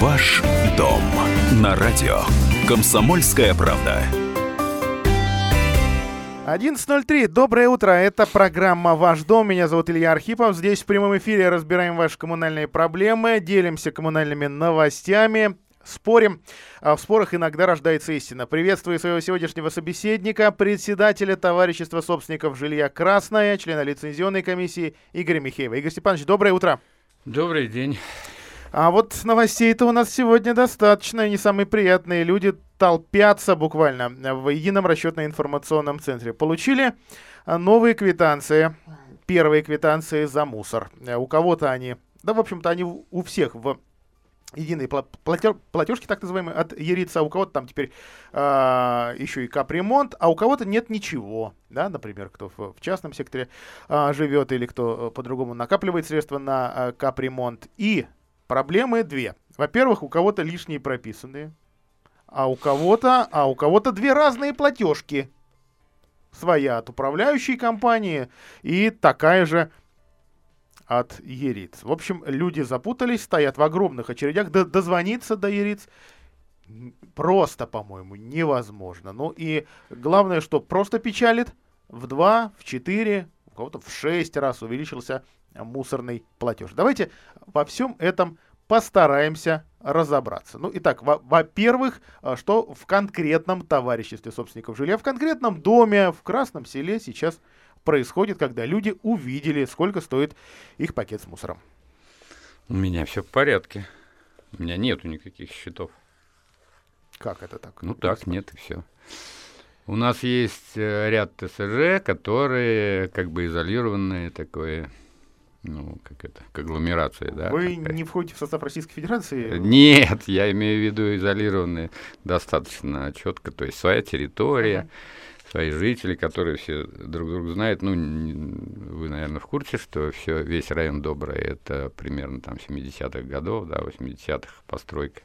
Ваш дом на радио. Комсомольская правда. 11.03. Доброе утро. Это программа «Ваш дом». Меня зовут Илья Архипов. Здесь в прямом эфире разбираем ваши коммунальные проблемы, делимся коммунальными новостями, спорим. А в спорах иногда рождается истина. Приветствую своего сегодняшнего собеседника, председателя товарищества собственников жилья «Красное», члена лицензионной комиссии Игоря Михеева. Игорь Степанович, доброе утро. Добрый день. А вот новостей-то у нас сегодня достаточно, не самые приятные. Люди толпятся буквально в едином расчетно-информационном центре. Получили а, новые квитанции, первые квитанции за мусор. Э, у кого-то они, да, в общем-то, они у всех в единые платеж, платежки, так называемые, от Ерица, а у кого-то там теперь а, еще и капремонт, а у кого-то нет ничего, да, например, кто в, в частном секторе а, живет или кто э, по-другому накапливает средства на а, капремонт. И Проблемы две. Во-первых, у кого-то лишние прописанные, а у кого-то, а у кого-то две разные платежки. Своя от управляющей компании и такая же от Ериц. В общем, люди запутались, стоят в огромных очередях. Д дозвониться до Ериц просто, по-моему, невозможно. Ну и главное, что просто печалит, в два, в четыре, у кого-то в шесть раз увеличился мусорный платеж. Давайте во всем этом постараемся разобраться. Ну, итак, во-первых, во что в конкретном товариществе собственников жилья, в конкретном доме, в Красном селе сейчас происходит, когда люди увидели, сколько стоит их пакет с мусором. У меня все в порядке. У меня нету никаких счетов. Как это так? Ну так, нет и все. У нас есть э, ряд ТСЖ, которые как бы изолированные такое ну, как это, к агломерации, да. Вы такая. не входите в состав Российской Федерации? Нет, я имею в виду изолированные достаточно четко, то есть своя территория, uh-huh. свои жители, которые все друг друга знают. Ну, вы, наверное, в курсе, что все, весь район Добрый, это примерно там 70-х годов, да, 80-х постройка.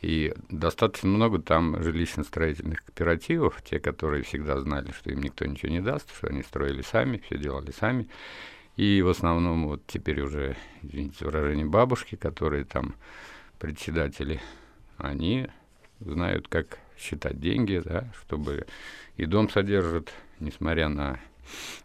И достаточно много там жилищно-строительных кооперативов, те, которые всегда знали, что им никто ничего не даст, что они строили сами, все делали сами. И в основном вот теперь уже, извините выражение, бабушки, которые там председатели, они знают, как считать деньги, да, чтобы и дом содержат, несмотря на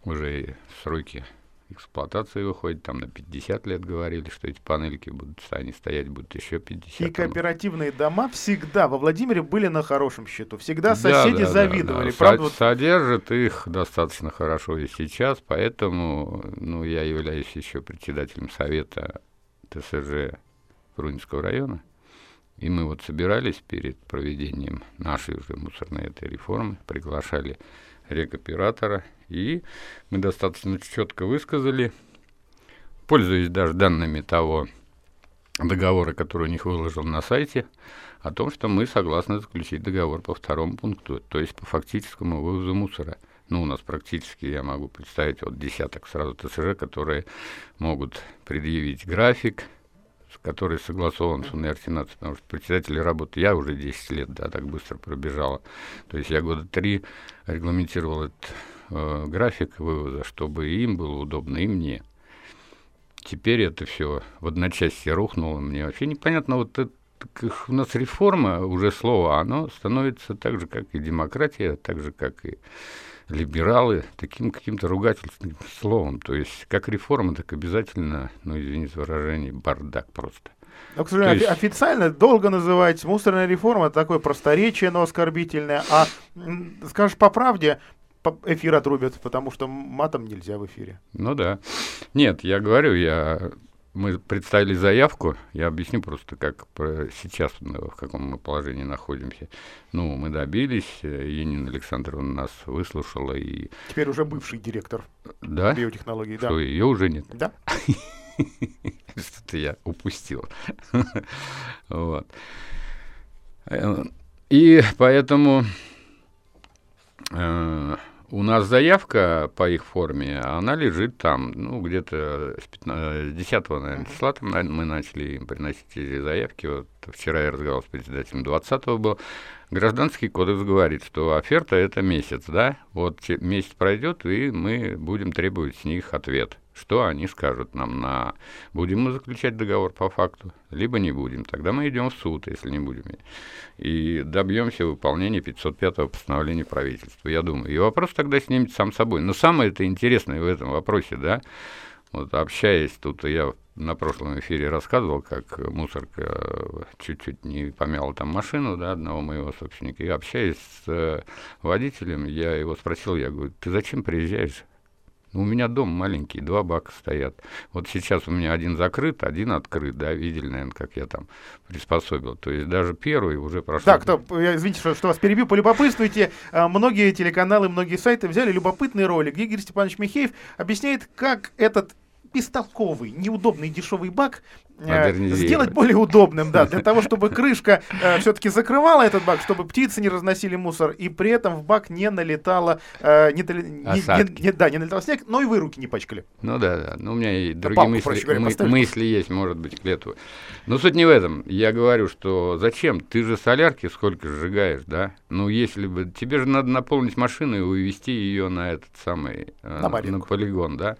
уже сроки эксплуатации выходит, там на 50 лет говорили, что эти панельки будут, они стоять будут еще 50. И кооперативные дома всегда во Владимире были на хорошем счету. Всегда соседи да, да, завидовали. Да, да. Правда, Со- Содержат их достаточно хорошо и сейчас, поэтому ну, я являюсь еще председателем совета ТСЖ Рунинского района. И мы вот собирались перед проведением нашей уже мусорной этой реформы, приглашали рекоператора, и мы достаточно четко высказали, пользуясь даже данными того договора, который у них выложил на сайте, о том, что мы согласны заключить договор по второму пункту, то есть по фактическому вывозу мусора. Ну, у нас практически, я могу представить, вот десяток сразу ТСЖ, которые могут предъявить график, который согласован с УНР-17, потому что председатель работы я уже 10 лет, да, так быстро пробежала. То есть я года три регламентировал этот э, график вывоза, чтобы им было удобно, и мне. Теперь это все в одночасье рухнуло. Мне вообще непонятно, вот это, у нас реформа, уже слово, оно становится так же, как и демократия, так же, как и либералы таким каким-то ругательным словом. То есть как реформа, так обязательно, ну, извините выражение, бардак просто. Но, к сожалению, есть... официально долго называть мусорная реформа такое просторечие, но оскорбительное. А скажешь по правде, эфир отрубят, потому что матом нельзя в эфире. Ну да. Нет, я говорю, я мы представили заявку, я объясню просто, как сейчас в каком мы положении находимся. Ну, мы добились, э, Енина Александровна нас выслушала и... Теперь уже бывший директор да? биотехнологий. Что, да. ее уже нет? Да. Что-то я упустил. Вот. Э, и поэтому э, у нас заявка по их форме, она лежит там, ну, где-то с, 15, 10 наверное, числа там мы начали им приносить эти заявки. Вот вчера я разговаривал с председателем 20-го был, Гражданский кодекс говорит, что оферта это месяц, да? Вот месяц пройдет, и мы будем требовать с них ответ. Что они скажут нам на... Будем мы заключать договор по факту, либо не будем. Тогда мы идем в суд, если не будем. И добьемся выполнения 505-го постановления правительства, я думаю. И вопрос тогда снимет сам собой. Но самое это интересное в этом вопросе, да, вот общаясь тут, я на прошлом эфире рассказывал, как мусорка чуть-чуть не помяла там машину, да, одного моего собственника. И общаясь с э, водителем, я его спросил, я говорю, ты зачем приезжаешь? Ну, у меня дом маленький, два бака стоят. Вот сейчас у меня один закрыт, один открыт, да, видели, наверное, как я там приспособил. То есть даже первый уже прошел. Так, то, извините, что, что вас перебью, полюбопытствуйте. А, многие телеканалы, многие сайты взяли любопытный ролик, где Игорь Степанович Михеев объясняет, как этот бестолковый, неудобный дешевый бак э, сделать более удобным, да, для того, чтобы крышка э, все-таки закрывала этот бак, чтобы птицы не разносили мусор, и при этом в бак не налетало, э, не, не, не, да, не налетал снег, но и вы руки не пачкали. Ну да, да, ну у меня и другие Палку, мысли, говоря, мы, мысли есть, может быть, к лету. Но суть не в этом. Я говорю, что зачем? Ты же солярки сколько сжигаешь, да? Ну, если бы... Тебе же надо наполнить машину и увезти ее на этот самый... Э, на, на полигон, да?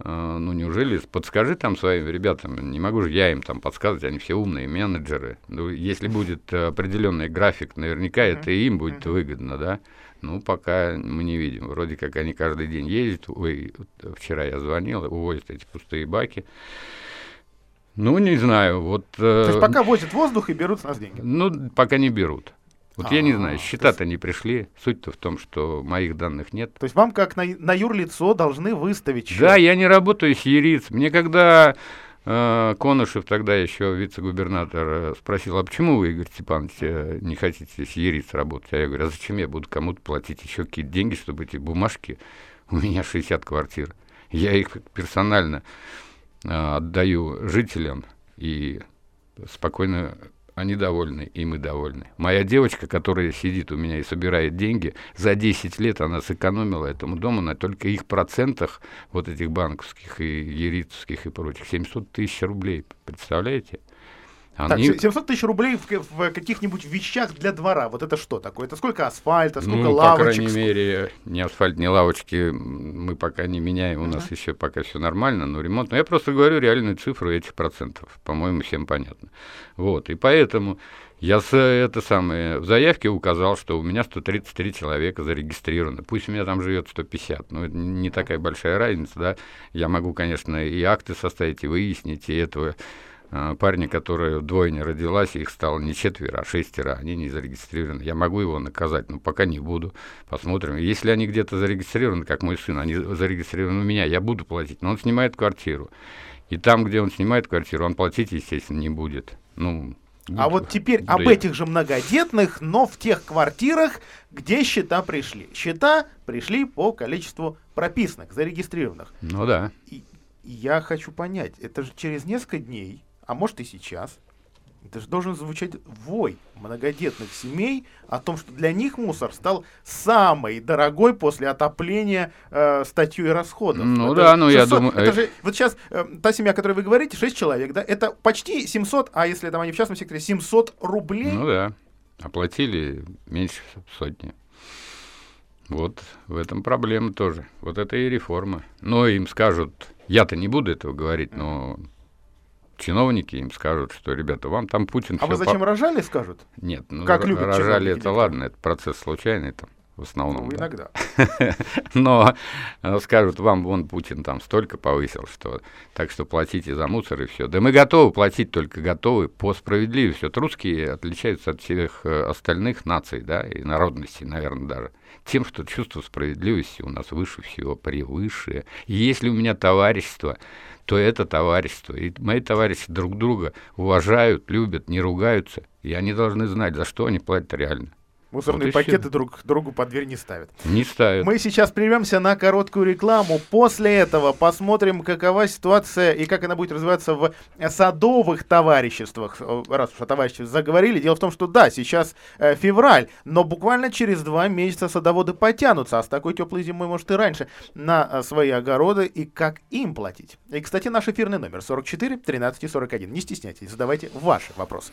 А, ну, неужели, подскажи там своим ребятам, не могу же я им там подсказывать, они все умные менеджеры. Ну, если будет определенный график, наверняка это и им будет выгодно, да. Ну, пока мы не видим. Вроде как они каждый день ездят. Ой, вчера я звонил, увозят эти пустые баки. Ну, не знаю, вот... То есть пока возят воздух и берут с нас деньги? Ну, пока не берут. Вот А-а-а. я не а, знаю, счета-то не пришли. Суть-то в том, что моих данных нет. То есть вам как на, на юрлицо должны выставить счет? Да, я не работаю с ЕРИЦ. Мне когда э, Конышев, тогда еще вице-губернатор, э, спросил, а почему вы, Игорь Степанович, э, не хотите с ЕРИЦ работать? А я говорю, а зачем я буду кому-то платить еще какие-то деньги, чтобы эти бумажки... У меня 60 квартир. Я их персонально э, отдаю жителям и спокойно они довольны, и мы довольны. Моя девочка, которая сидит у меня и собирает деньги, за 10 лет она сэкономила этому дому на только их процентах вот этих банковских и ерицких и прочих 700 тысяч рублей. Представляете? Они... Так, 700 тысяч рублей в, в каких-нибудь вещах для двора. Вот это что такое? Это сколько асфальта, сколько ну, лавочек? по крайней сколько... мере, ни асфальт, ни лавочки мы пока не меняем. У uh-huh. нас еще пока все нормально, но ремонт. Но я просто говорю реальную цифру этих процентов. По-моему, всем понятно. Вот, и поэтому я с, это самое, в заявке указал, что у меня 133 человека зарегистрировано. Пусть у меня там живет 150, но это не такая большая разница, да. Я могу, конечно, и акты составить, и выяснить, и этого а, парня, которая вдвойне родилась, их стало не четверо, а шестеро, они не зарегистрированы. Я могу его наказать, но пока не буду. Посмотрим. Если они где-то зарегистрированы, как мой сын, они зарегистрированы у меня, я буду платить. Но он снимает квартиру. И там, где он снимает квартиру, он платить, естественно, не будет. Ну, а вот теперь об этих же многодетных, но в тех квартирах, где счета пришли. Счета пришли по количеству прописанных, зарегистрированных. Ну да. И я хочу понять, это же через несколько дней а может и сейчас, это же должен звучать вой многодетных семей о том, что для них мусор стал самой дорогой после отопления э, статьей расходов. Ну это да, ну я думаю... Это же, вот сейчас э, та семья, о которой вы говорите, 6 человек, да, это почти 700, а если там они в частном секторе, 700 рублей. Ну да, оплатили меньше сотни. Вот в этом проблема тоже. Вот это и реформа. Но им скажут, я-то не буду этого говорить, но чиновники им скажут, что, ребята, вам там Путин... А вы зачем по... рожали, скажут? Нет, ну, как любят рожали это ладно, это процесс случайный там в основном. Ну, иногда. Но э, скажут, вам вон Путин там столько повысил, что так что платите за мусор и все. Да мы готовы платить, только готовы по справедливости. Вот русские отличаются от всех э, остальных наций, да, и народностей, наверное, даже. Тем, что чувство справедливости у нас выше всего, превыше. И если у меня товарищество, то это товарищество. И мои товарищи друг друга уважают, любят, не ругаются. И они должны знать, за что они платят реально. Мусорные Вот пакеты друг другу под дверь не ставят. Не ставят. Мы сейчас прервемся на короткую рекламу. После этого посмотрим, какова ситуация и как она будет развиваться в садовых товариществах. Раз уж о товариществе заговорили. Дело в том, что да, сейчас э, февраль, но буквально через два месяца садоводы потянутся, а с такой теплой зимой, может, и раньше, на э, свои огороды и как им платить. И, кстати, наш эфирный номер 44 13 41. Не стесняйтесь, задавайте ваши вопросы.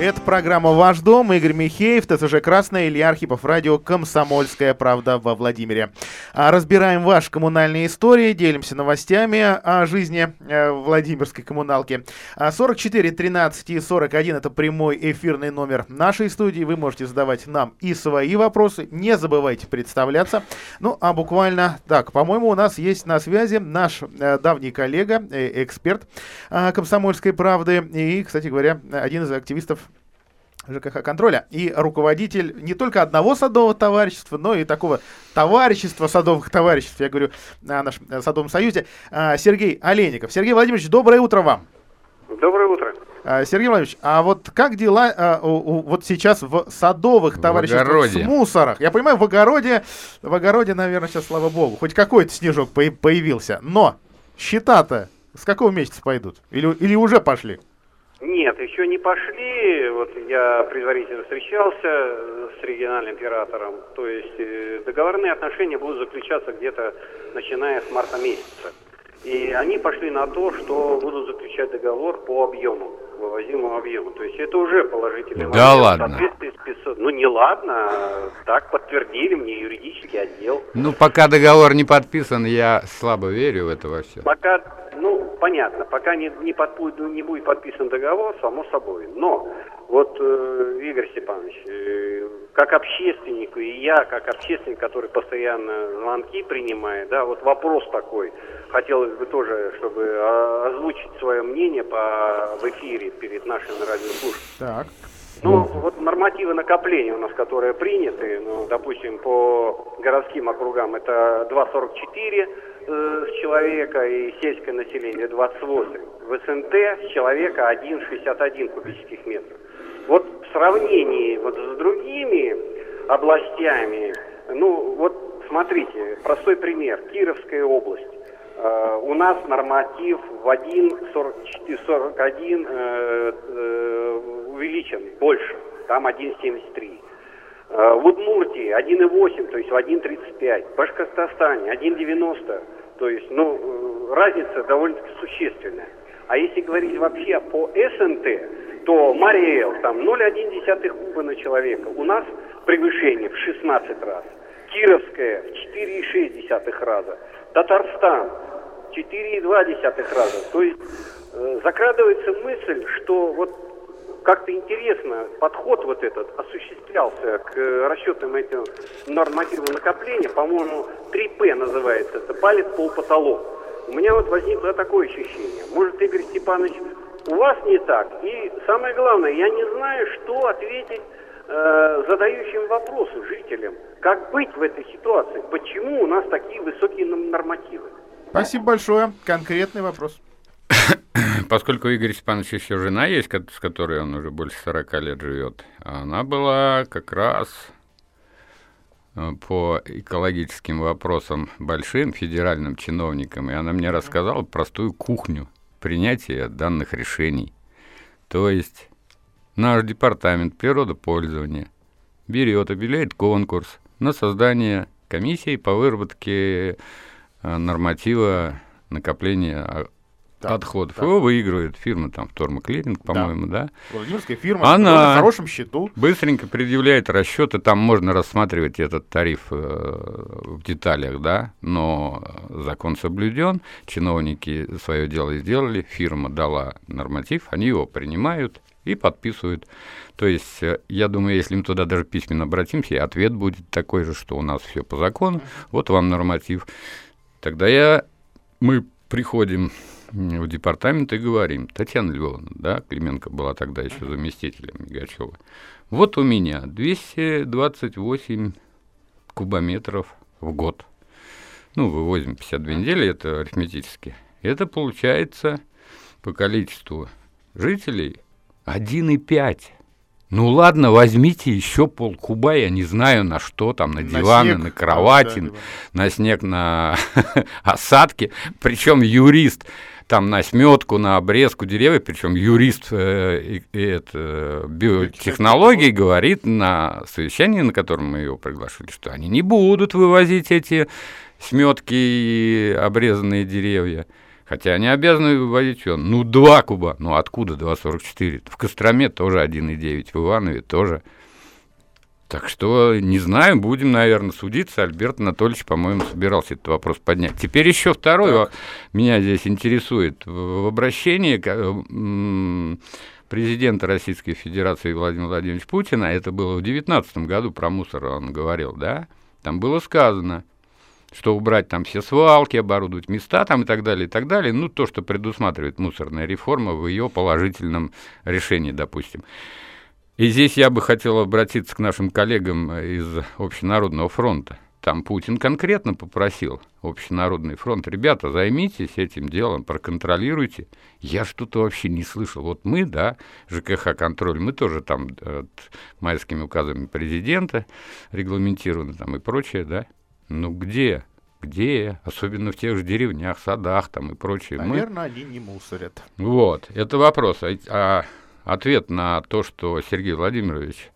Это программа «Ваш дом». Игорь Михеев, ТСЖ «Красная», Илья Архипов, радио «Комсомольская правда» во Владимире. А, Разбираем ваши коммунальные истории, делимся новостями о жизни э, Владимирской коммуналки. А, 44 13 и 41 – это прямой эфирный номер нашей студии. Вы можете задавать нам и свои вопросы. Не забывайте представляться. Ну, а буквально так, по-моему, у нас есть на связи наш э, давний коллега, э, эксперт э, «Комсомольской правды» и, кстати говоря, один из активистов ЖКХ контроля и руководитель не только одного садового товарищества, но и такого товарищества садовых товариществ, я говорю о нашем э, садовом союзе, а, Сергей Олейников. Сергей Владимирович, доброе утро вам. Доброе утро. А, Сергей Владимирович, а вот как дела а, у- у- вот сейчас в садовых В товариществах огороде. с мусорах? Я понимаю, в огороде, в огороде, наверное, сейчас, слава богу, хоть какой-то снежок поя- появился, но счета-то с какого месяца пойдут? Или, или уже пошли? Нет, еще не пошли. Вот я предварительно встречался с региональным оператором. То есть э, договорные отношения будут заключаться где-то начиная с марта месяца. И они пошли на то, что будут заключать договор по объему, вывозимому объему. То есть это уже положительный Да момент. ладно. В соответствии с 500 Ну не ладно, а так подтвердили мне юридический отдел. Ну, пока договор не подписан, я слабо верю в это во все. Пока, ну, понятно, пока не, не, подпу- не будет подписан договор, само собой. Но вот, э, Игорь Степанович, э, как общественник, и я, как общественник, который постоянно звонки принимает, да, вот вопрос такой, хотелось бы тоже, чтобы а, озвучить свое мнение по, в эфире перед нашими радиослушателями. Так. Ну, вот нормативы накопления у нас, которые приняты, ну, допустим, по городским округам это 2,44 э, с человека и сельское население 28. В СНТ с человека 1,61 кубических метров. Вот в сравнении вот с другими областями, ну, вот смотрите, простой пример, Кировская область. Э, У нас норматив в 1,41 э, э, увеличен больше, там 1,73. В Удмуртии 1,8, то есть в 1,35. В Башкортостане 1,90, то есть, ну, э, разница довольно-таки существенная. А если говорить вообще по СНТ, то Мариэл там 0,1 куба на человека. У нас превышение в 16 раз. Кировская в 4,6 раза. Татарстан 4,2 раза. То есть э, закрадывается мысль, что вот как-то интересно подход вот этот осуществлялся к э, расчетам этим нормативного накопления. По-моему, 3П называется. Это палец, пол, потолок. У меня вот возникло такое ощущение. Может, Игорь Степанович, у вас не так. И самое главное, я не знаю, что ответить э, задающим вопросы жителям. Как быть в этой ситуации? Почему у нас такие высокие нормативы? Спасибо большое. Конкретный вопрос. Поскольку у Игоря Степановича еще жена есть, с которой он уже больше 40 лет живет, она была как раз э, по экологическим вопросам большим федеральным чиновником, и она мне рассказала простую кухню принятия данных решений. То есть наш департамент природопользования берет, объявляет конкурс на создание комиссии по выработке э, норматива накопления а, Так, отходов. так. Его выигрывает фирма там Втормоклиринг, по-моему, да. Владимирская фирма Она- на хорошем счету. Быстренько предъявляет расчеты, там можно рассматривать этот тариф э, в деталях, да, но закон соблюден, чиновники свое дело сделали, фирма дала норматив, они его принимают и подписывают. То есть, э, я думаю, если мы туда даже письменно обратимся, ответ будет такой же, что у нас все по закону, вот вам норматив. Тогда я, мы приходим в департамент и говорим, Татьяна Львовна, да, Клименко была тогда еще заместителем Мигачева, вот у меня 228 кубометров в год. ну, вывозим 52 недели, это арифметически, это получается по количеству жителей 1,5. Ну ладно, возьмите еще полкуба, я не знаю на что там, на, на диваны, снег. на кровати, да, на снег, на осадки. Причем юрист там на сметку, на обрезку деревьев, причем юрист э, э, это, биотехнологий говорит на совещании, на котором мы его приглашали, что они не будут вывозить эти сметки и обрезанные деревья. Хотя они обязаны выводить что? Ну, 2 куба. Ну, откуда 2,44? В Костроме тоже 1,9, в Иванове тоже. Так что, не знаю, будем, наверное, судиться. Альберт Анатольевич, по-моему, собирался этот вопрос поднять. Теперь еще второй так. меня здесь интересует. В обращении президента Российской Федерации Владимира Владимировича Путина, это было в 2019 году, про мусор он говорил, да, там было сказано, что убрать там все свалки, оборудовать места там и так далее, и так далее. Ну, то, что предусматривает мусорная реформа в ее положительном решении, допустим. И здесь я бы хотел обратиться к нашим коллегам из Общенародного фронта. Там Путин конкретно попросил Общенародный фронт, ребята, займитесь этим делом, проконтролируйте. Я что-то вообще не слышал. Вот мы, да, ЖКХ-контроль, мы тоже там э, майскими указами президента регламентированы там и прочее, да. Ну где? Где? Особенно в тех же деревнях, садах там и прочее. Наверное, Мы... они не мусорят. Вот, это вопрос. А, а ответ на то, что Сергей Владимирович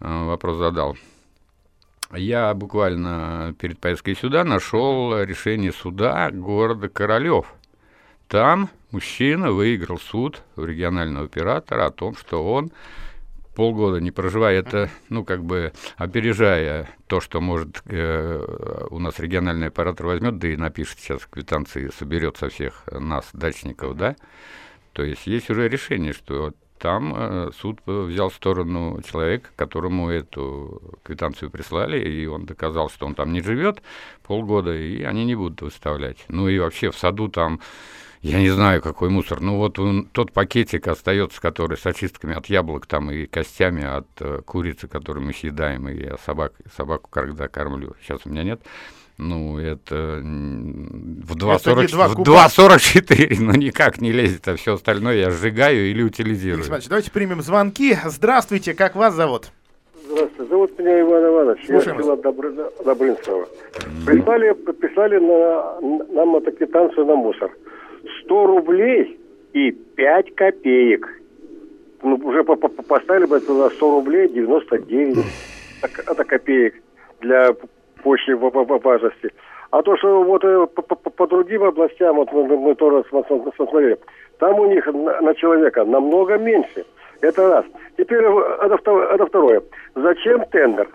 а, вопрос задал. Я буквально перед поездкой сюда нашел решение суда города Королев. Там мужчина выиграл суд у регионального оператора о том, что он полгода не проживая, это, ну, как бы опережая то, что, может, э, у нас региональный оператор возьмет, да и напишет сейчас квитанции, соберет со всех нас, дачников, да, то есть есть уже решение, что там э, суд взял сторону человека, которому эту квитанцию прислали, и он доказал, что он там не живет полгода, и они не будут выставлять. Ну и вообще в саду там я не знаю, какой мусор. Ну вот он, тот пакетик остается, который с очистками от яблок там и костями от э, курицы, которую мы съедаем, и я собак, собаку когда кормлю. Сейчас у меня нет. Ну, это в 2,44, но никак не лезет, а все остальное я сжигаю или утилизирую. Смотрите, давайте примем звонки. Здравствуйте, как вас зовут? Здравствуйте, зовут меня Иван Иванович, Слушаем я села Добры, Добрынского. Mm. Прислали, прислали на, нам эту квитанцию на мусор. 100 рублей и 5 копеек. Ну, уже поставили бы туда 100 рублей 99 это копеек для почты важности. А то, что вот э, по, по, по другим областям, вот мы, мы тоже смотрели, там у них на, на человека намного меньше. Это раз. Теперь это, это второе. Зачем тендер?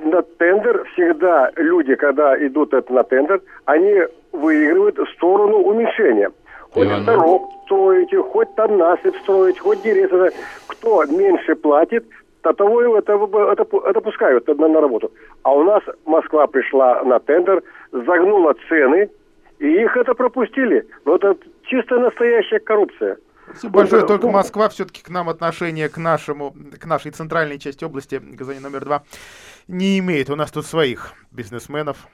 На тендер всегда люди, когда идут это на тендер, они выигрывают в сторону уменьшения. Хоть Иван, дорог строите, хоть там насыпь строить, хоть деревья. Кто меньше платит, то того это, это, это пускают на, на работу. А у нас Москва пришла на тендер, загнула цены, и их это пропустили. Но это чисто настоящая коррупция. Спасибо большое. Ну, Только Москва все-таки к нам отношение к нашему, к нашей центральной части области, Казани номер два, не имеет. У нас тут своих бизнесменов,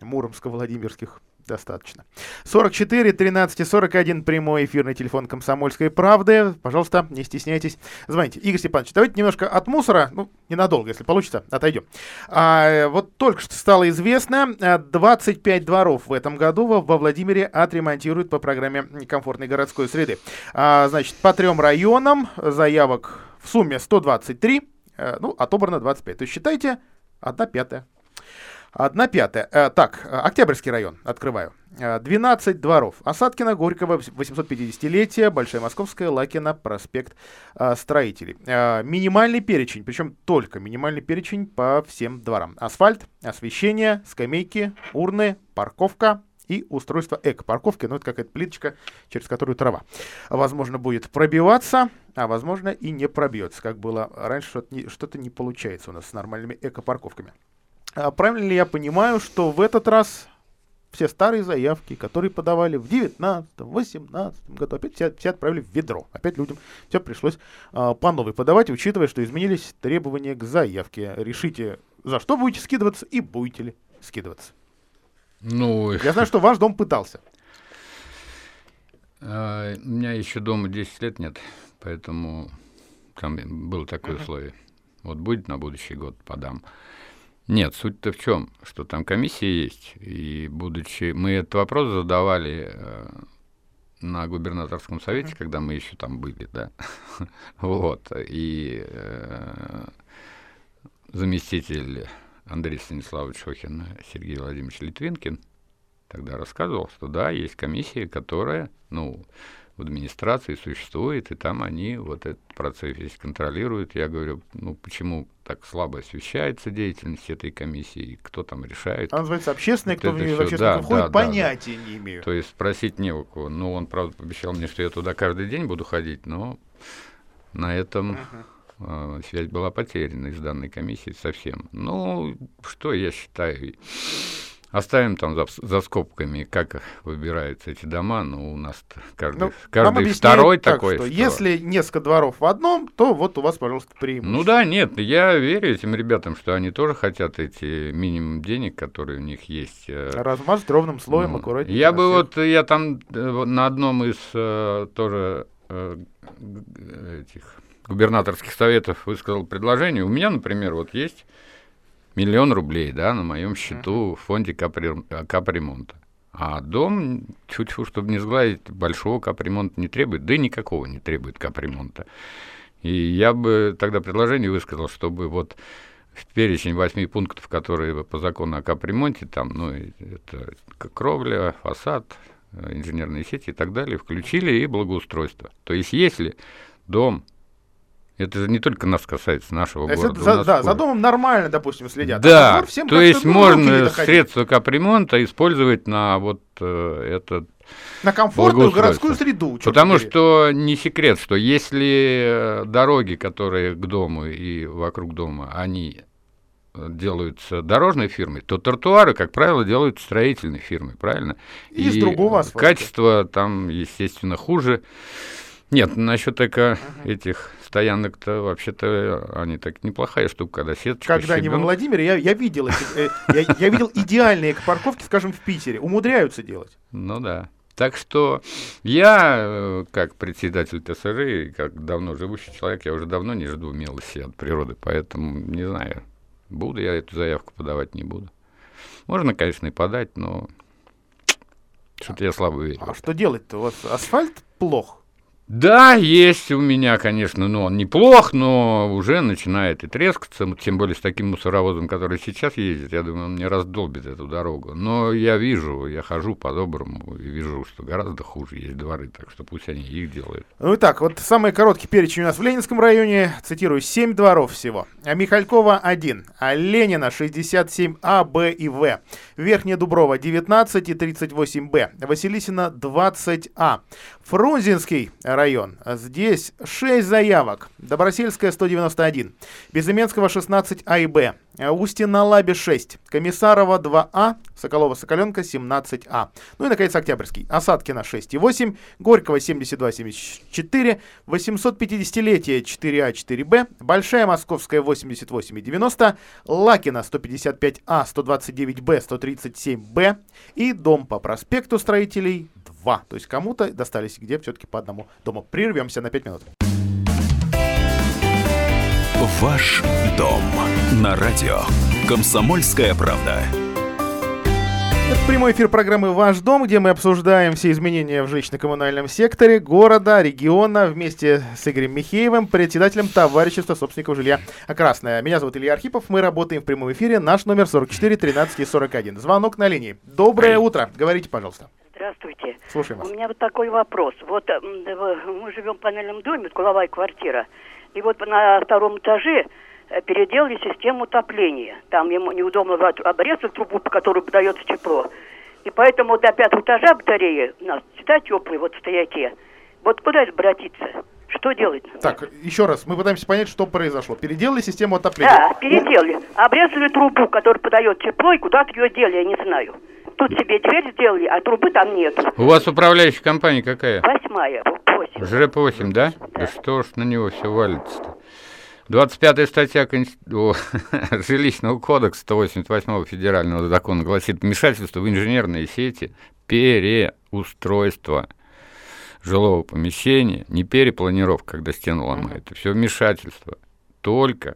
муромско-владимирских достаточно. 44 13 и 41 прямой эфирный телефон Комсомольской правды. Пожалуйста, не стесняйтесь. Звоните. Игорь Степанович, давайте немножко от мусора, ну, ненадолго, если получится, отойдем. А, вот только что стало известно, 25 дворов в этом году во, во Владимире отремонтируют по программе комфортной городской среды. А, значит, по трем районам заявок в сумме 123, э, ну, отобрано 25. То есть считайте, одна пятая. Одна пятая. Э, так, Октябрьский район открываю. 12 э, дворов. Осадкина, Горького, 850-летие, Большая Московская, Лакина, проспект э, Строителей. Минимальный перечень, причем только минимальный перечень по всем дворам. Асфальт, освещение, скамейки, урны, парковка, и устройство эко-парковки, ну это какая-то плиточка, через которую трава, возможно, будет пробиваться, а возможно и не пробьется, как было раньше, что-то не, что не получается у нас с нормальными эко-парковками. А правильно ли я понимаю, что в этот раз все старые заявки, которые подавали в 19 18 году, опять все, все отправили в ведро. Опять людям все пришлось а, по новой подавать, учитывая, что изменились требования к заявке. Решите, за что будете скидываться и будете ли скидываться. Ну, Я знаю, что ваш дом пытался. А, у меня еще дома 10 лет нет, поэтому там было такое условие. Вот будет на будущий год, подам. Нет, суть-то в чем, что там комиссия есть, и будучи... Мы этот вопрос задавали э, на губернаторском совете, mm-hmm. когда мы еще там были, да. вот, и э, заместитель Андрей Станиславович Шохин Сергей Владимирович Литвинкин тогда рассказывал, что да, есть комиссия, которая, ну, в администрации существует, и там они вот этот процесс весь контролируют. Я говорю, ну почему так слабо освещается деятельность этой комиссии, кто там решает. Она называется общественная, вот кто в нее общественно да, входит, да, понятия да. не имею. То есть спросить не у кого. Ну, он, правда, обещал мне, что я туда каждый день буду ходить, но на этом uh-huh. связь была потеряна из данной комиссии совсем. Ну, что я считаю... Оставим там за, за скобками, как выбираются эти дома, но ну, у нас каждый, ну, каждый второй так, такой. Что, что если несколько дворов в одном, то вот у вас, пожалуйста, преимущество. Ну да, нет, я верю этим ребятам, что они тоже хотят эти минимум денег, которые у них есть. Э, Размазать ровным слоем, ну, аккуратнее. Я бы вот, я там э, на одном из э, тоже этих губернаторских советов высказал предложение. У меня, например, вот есть миллион рублей, да, на моем счету в фонде капремонта. А дом, чуть-чуть, чтобы не сгладить, большого капремонта не требует, да и никакого не требует капремонта. И я бы тогда предложение высказал, чтобы вот в перечень восьми пунктов, которые по закону о капремонте, там, ну, это кровля, фасад, инженерные сети и так далее, включили и благоустройство. То есть если дом это же не только нас касается, нашего Если города. За, да, за домом нормально, допустим, следят. Да, а всем то есть можно средства капремонта использовать на вот э, этот на комфортную городскую среду. Потому что не секрет, что если дороги, которые к дому и вокруг дома, они делаются дорожной фирмой, то тротуары, как правило, делают строительной фирмой, правильно? И, и из другого асфальта. Качество там, естественно, хуже. Нет, насчет эко uh-huh. этих стоянок-то вообще-то они так неплохая штука, когда сеточка. Когда не во Владимире, я, я видел эти, э, я, я видел идеальные парковки, скажем, в Питере. Умудряются делать. Ну да. Так что я, э, как председатель ТСЖ, как давно живущий человек, я уже давно не жду милости от природы, поэтому не знаю, буду я эту заявку подавать, не буду. Можно, конечно, и подать, но что-то я слабо верю. А что делать-то? Вас асфальт плох? Да, есть у меня, конечно, но он неплох, но уже начинает и трескаться, тем более с таким мусоровозом, который сейчас ездит, я думаю, он мне раздолбит эту дорогу. Но я вижу, я хожу по-доброму и вижу, что гораздо хуже есть дворы, так что пусть они их делают. Ну и так, вот самый короткий перечень у нас в Ленинском районе, цитирую, 7 дворов всего. А Михалькова 1, а Ленина 67 А, Б и В, Верхняя Дуброва 19 и 38 Б, Василисина 20 А, Фрунзенский район. Здесь 6 заявок. Добросельская 191. Безыменского 16 А и Б. Устье на Лабе 6. Комиссарова 2А. Соколова-Соколенко 17А. Ну и, наконец, Октябрьский. Осадкина 6,8. Горького 72,74. 850-летие 4А, 4Б. Большая Московская 88,90. Лакина 155А, 129Б, 137Б. И дом по проспекту строителей два. То есть кому-то достались где все-таки по одному дому. Прервемся на 5 минут. Ваш дом на радио. Комсомольская правда. Это прямой эфир программы «Ваш дом», где мы обсуждаем все изменения в жилищно-коммунальном секторе города, региона, вместе с Игорем Михеевым, председателем товарищества собственников жилья «Красное». Меня зовут Илья Архипов, мы работаем в прямом эфре, наш номер 44 13 и 41. Звонок на линии. Доброе утро, говорите, пожалуйста. Здравствуйте. Слушаем вас. У меня вот такой вопрос. Вот мы живем в панельном доме, угловая квартира, и вот на втором этаже переделали систему отопления. Там ему неудобно обрезать трубу, по которой подается тепло. И поэтому до пятого этажа батареи у нас всегда теплые вот в стояке. Вот куда обратиться? Что делать? Так, еще раз, мы пытаемся понять, что произошло. Переделали систему отопления? Да, переделали. Обрезали трубу, которая подает тепло, и куда-то ее дели, я не знаю. Тут себе дверь сделали, а трубы там нет. У вас управляющая компания какая? Восьмая, восемь. ЖРП-8, да? Да. Да что ж на него все валится-то? 25 статья Жилищного кодекса 188 федерального закона гласит вмешательство в инженерные сети, переустройство жилого помещения, не перепланировка, когда стену ломают, это все вмешательство, только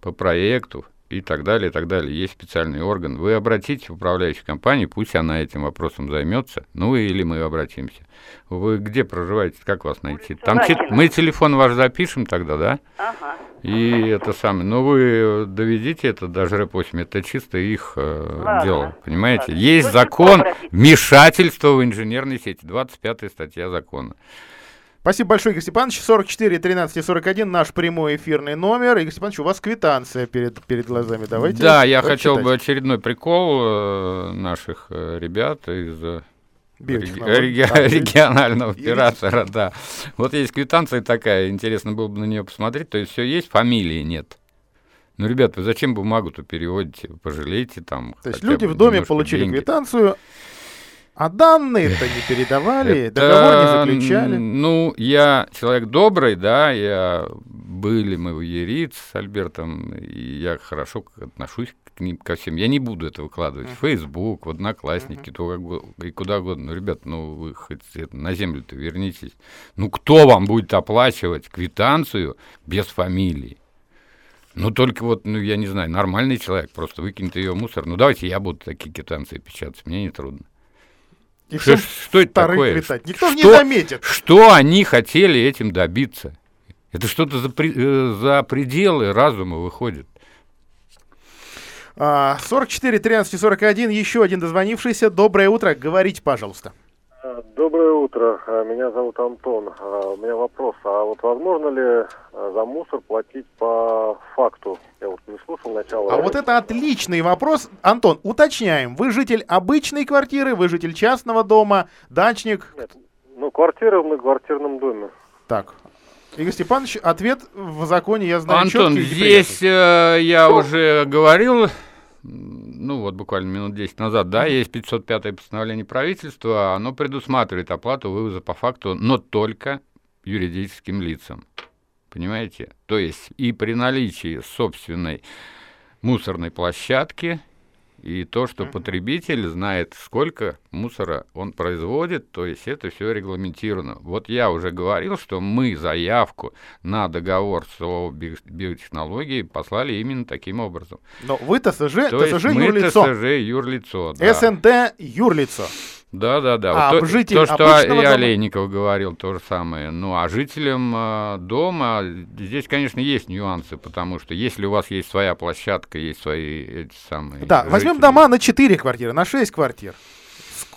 по проекту и так далее, и так далее. Есть специальный орган. Вы обратитесь в управляющую компанию, пусть она этим вопросом займется, ну или мы обратимся. Вы где проживаете, как вас найти? Там те, мы телефон ваш запишем тогда, да? Ага. И это самое. Но вы доведите это даже рэп-8, это чисто их э, ладно, дело, понимаете? Ладно. Есть закон вмешательства в инженерной сети, 25 статья закона. Спасибо большое, Игорь Степанович. 44 13 41 наш прямой эфирный номер. Игорь Степанович, у вас квитанция перед, перед глазами. Давайте. Да, я хотел бы очередной прикол э, наших э, ребят из э, Реги- а, регионального оператора, да. Вот есть квитанция такая, интересно было бы на нее посмотреть. То есть все есть, фамилии нет. Ну, ребят, вы зачем бумагу-то переводите? Пожалейте там. То есть люди в доме получили деньги. квитанцию, а данные-то не передавали, договор не заключали. Ну, я человек добрый, да, я были мы в Ерит с Альбертом, и я хорошо отношусь к ним, ко всем. Я не буду это выкладывать в Facebook, в Одноклассники, то и куда угодно. Ну, ребят, ну вы хоть на землю-то вернитесь. Ну, кто вам будет оплачивать квитанцию без фамилии? Ну, только вот, ну, я не знаю, нормальный человек просто выкинет ее в мусор. Ну, давайте я буду такие квитанции печатать, мне не трудно. И что, что это такое? Летать. Никто что, не заметит. Что они хотели этим добиться? Это что-то за, э, за пределы разума выходит. 44 13 41, еще один дозвонившийся. Доброе утро, говорите, пожалуйста. Доброе утро, а, меня зовут Антон. А, у меня вопрос, а вот возможно ли за мусор платить по факту? Я вот не слушал начало. А вот это отличный вопрос. Антон, уточняем, вы житель обычной квартиры, вы житель частного дома, дачник? Нет, ну квартира мы в квартирном доме. Так, Игорь Степанович, ответ в законе, я знаю, Антон, здесь э, я уже говорил, ну вот буквально минут 10 назад, да, есть 505-е постановление правительства, оно предусматривает оплату вывоза по факту, но только юридическим лицам. Понимаете? То есть и при наличии собственной мусорной площадки и то, что потребитель знает, сколько мусора он производит, то есть это все регламентировано. Вот я уже говорил, что мы заявку на договор с ООО биотехнологии послали именно таким образом. Но вы ТСЖ, то ТСЖ есть юрлицо. Мы ТСЖ юрлицо, да. СНТ юрлицо. Да, да, да. А вот то, то, что и дома? Олейников говорил, то же самое. Ну, а жителям э, дома здесь, конечно, есть нюансы, потому что если у вас есть своя площадка, есть свои эти самые. Да, жители... возьмем дома на 4 квартиры, на 6 квартир.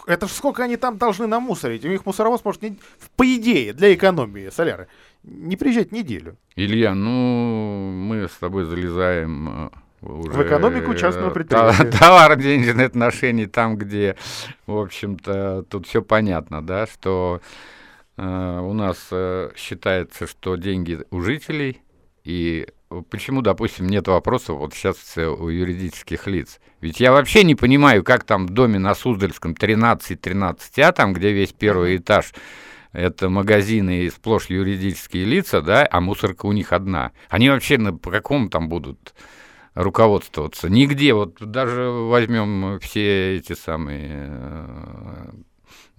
Это ж сколько они там должны намусорить? У них мусоровоз может, не, по идее, для экономии соляры, не приезжать неделю. Илья, ну, мы с тобой залезаем э, уже в экономику частного предприятия. Товарно-денежные отношения там, где, в общем-то, тут все понятно, да, что э, у нас э, считается, что деньги у жителей, и почему, допустим, нет вопросов вот сейчас у юридических лиц? Ведь я вообще не понимаю, как там в доме на Суздальском 13-13А, там, где весь первый этаж, это магазины и сплошь юридические лица, да, а мусорка у них одна. Они вообще на, по какому там будут руководствоваться. Нигде, вот даже возьмем все эти самые э,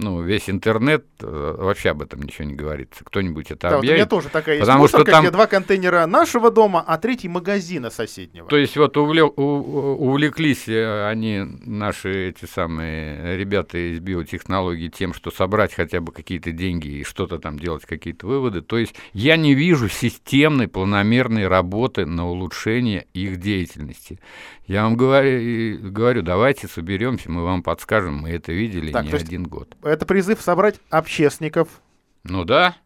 ну, весь интернет э, вообще об этом ничего не говорится. Кто-нибудь это да, объявит. Вот у меня тоже такая есть потому мусорка, что там... где два контейнера нашего дома, а третий магазина соседнего. То есть вот увле... увлеклись э, они, наши эти самые ребята из биотехнологий, тем, что собрать хотя бы какие-то деньги и что-то там делать, какие-то выводы. То есть я не вижу системной, планомерной работы на улучшение их деятельности. Я вам говорю, говорю давайте соберемся, мы вам подскажем, мы это видели так, не один год. Это призыв собрать общественников. Ну да.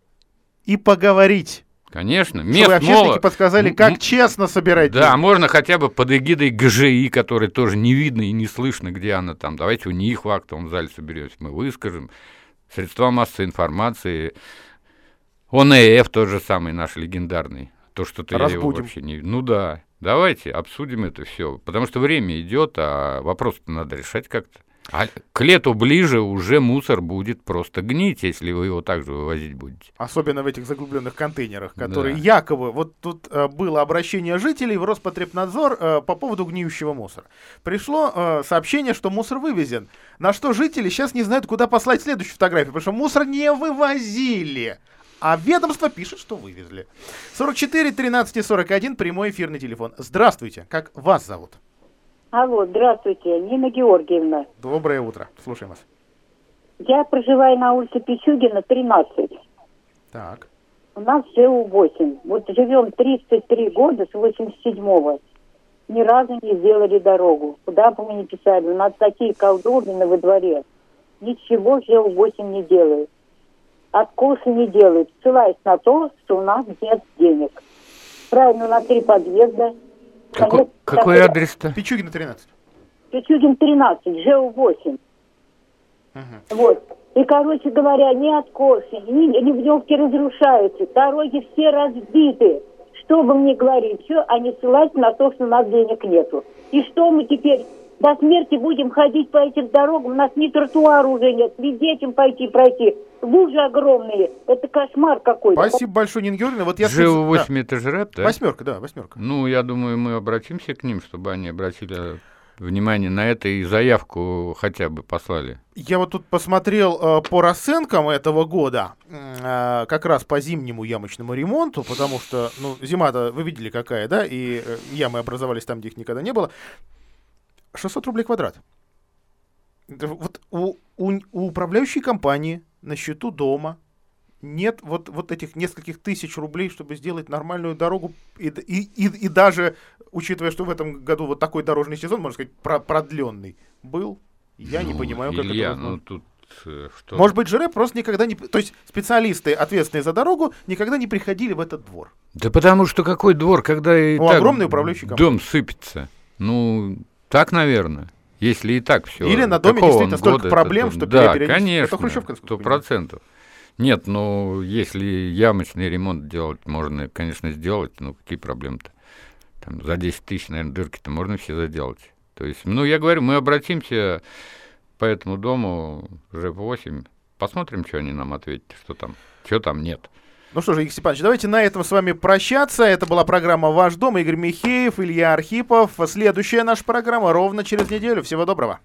И поговорить. Конечно. Мест Чтобы общественники мало... подсказали, как честно собирать. Да, деньги. можно хотя бы под эгидой ГЖИ, которой тоже не видно и не слышно, где она там. Давайте у них в актовом зале соберемся, мы выскажем. Средства массовой информации, ОНФ тот же самый наш легендарный. То, что-то я его вообще не... Ну да. Давайте обсудим это все, потому что время идет, а вопрос надо решать как-то. А к лету ближе уже мусор будет просто гнить, если вы его также вывозить будете. Особенно в этих заглубленных контейнерах, которые да. якобы... Вот тут э, было обращение жителей в Роспотребнадзор э, по поводу гниющего мусора. Пришло э, сообщение, что мусор вывезен. На что жители сейчас не знают, куда послать следующую фотографию, потому что мусор не вывозили. А ведомство пишет, что вывезли. 44 13 и 41 прямой эфирный телефон. Здравствуйте, как вас зовут? Алло, здравствуйте, Нина Георгиевна. Доброе утро, слушаем вас. Я проживаю на улице Пичугина, 13. Так. У нас ЖУ-8. Вот живем 33 года с 87-го. Ни разу не сделали дорогу. Куда бы мы ни писали, у нас такие колдобины во дворе. Ничего ЖУ-8 не делают. Откосы не делают, ссылаясь на то, что у нас нет денег. Правильно, на три подъезда, какой, какой адрес-то? Пичугина 13. Пичугин 13, ЖУ-8. Угу. Вот. И, короче говоря, ни откосы, ни ливневки разрушаются, дороги все разбиты. Что бы мне говорить, что они ссылаются на то, что у нас денег нету. И что мы теперь до смерти будем ходить по этим дорогам, у нас ни тротуара уже нет, ни детям пойти пройти. Лужи огромные, это кошмар какой-то. Спасибо большое, Нина Георгиевна. Вот я ЖУ 8 да. это да? Восьмерка, да, восьмерка. Ну, я думаю, мы обратимся к ним, чтобы они обратили внимание на это и заявку хотя бы послали. Я вот тут посмотрел э, по расценкам этого года, э, как раз по зимнему ямочному ремонту, потому что, ну, зима-то вы видели какая, да, и э, ямы образовались там, где их никогда не было. 600 рублей квадрат. Вот у, у, у управляющей компании на счету дома нет вот, вот этих нескольких тысяч рублей, чтобы сделать нормальную дорогу. И, и, и, и даже, учитывая, что в этом году вот такой дорожный сезон, можно сказать, про продленный был, я ну, не понимаю, как Илья, это возможно. ну тут э, что? Может быть, ЖРЭ просто никогда не... То есть специалисты, ответственные за дорогу, никогда не приходили в этот двор. Да потому что какой двор, когда и ну, так огромный управляющий компания. дом сыпется? Ну, так, наверное. Если и так все. Или на доме действительно столько проблем, это, что Да, конечно, сто процентов. Нет, ну, если ямочный ремонт делать, можно, конечно, сделать, ну, какие проблемы-то? Там за 10 тысяч, наверное, дырки-то можно все заделать. То есть, ну, я говорю, мы обратимся по этому дому уже 8, посмотрим, что они нам ответят, что там, что там нет. Ну что же, Игорь Степанович, давайте на этом с вами прощаться. Это была программа «Ваш дом». Игорь Михеев, Илья Архипов. Следующая наша программа ровно через неделю. Всего доброго.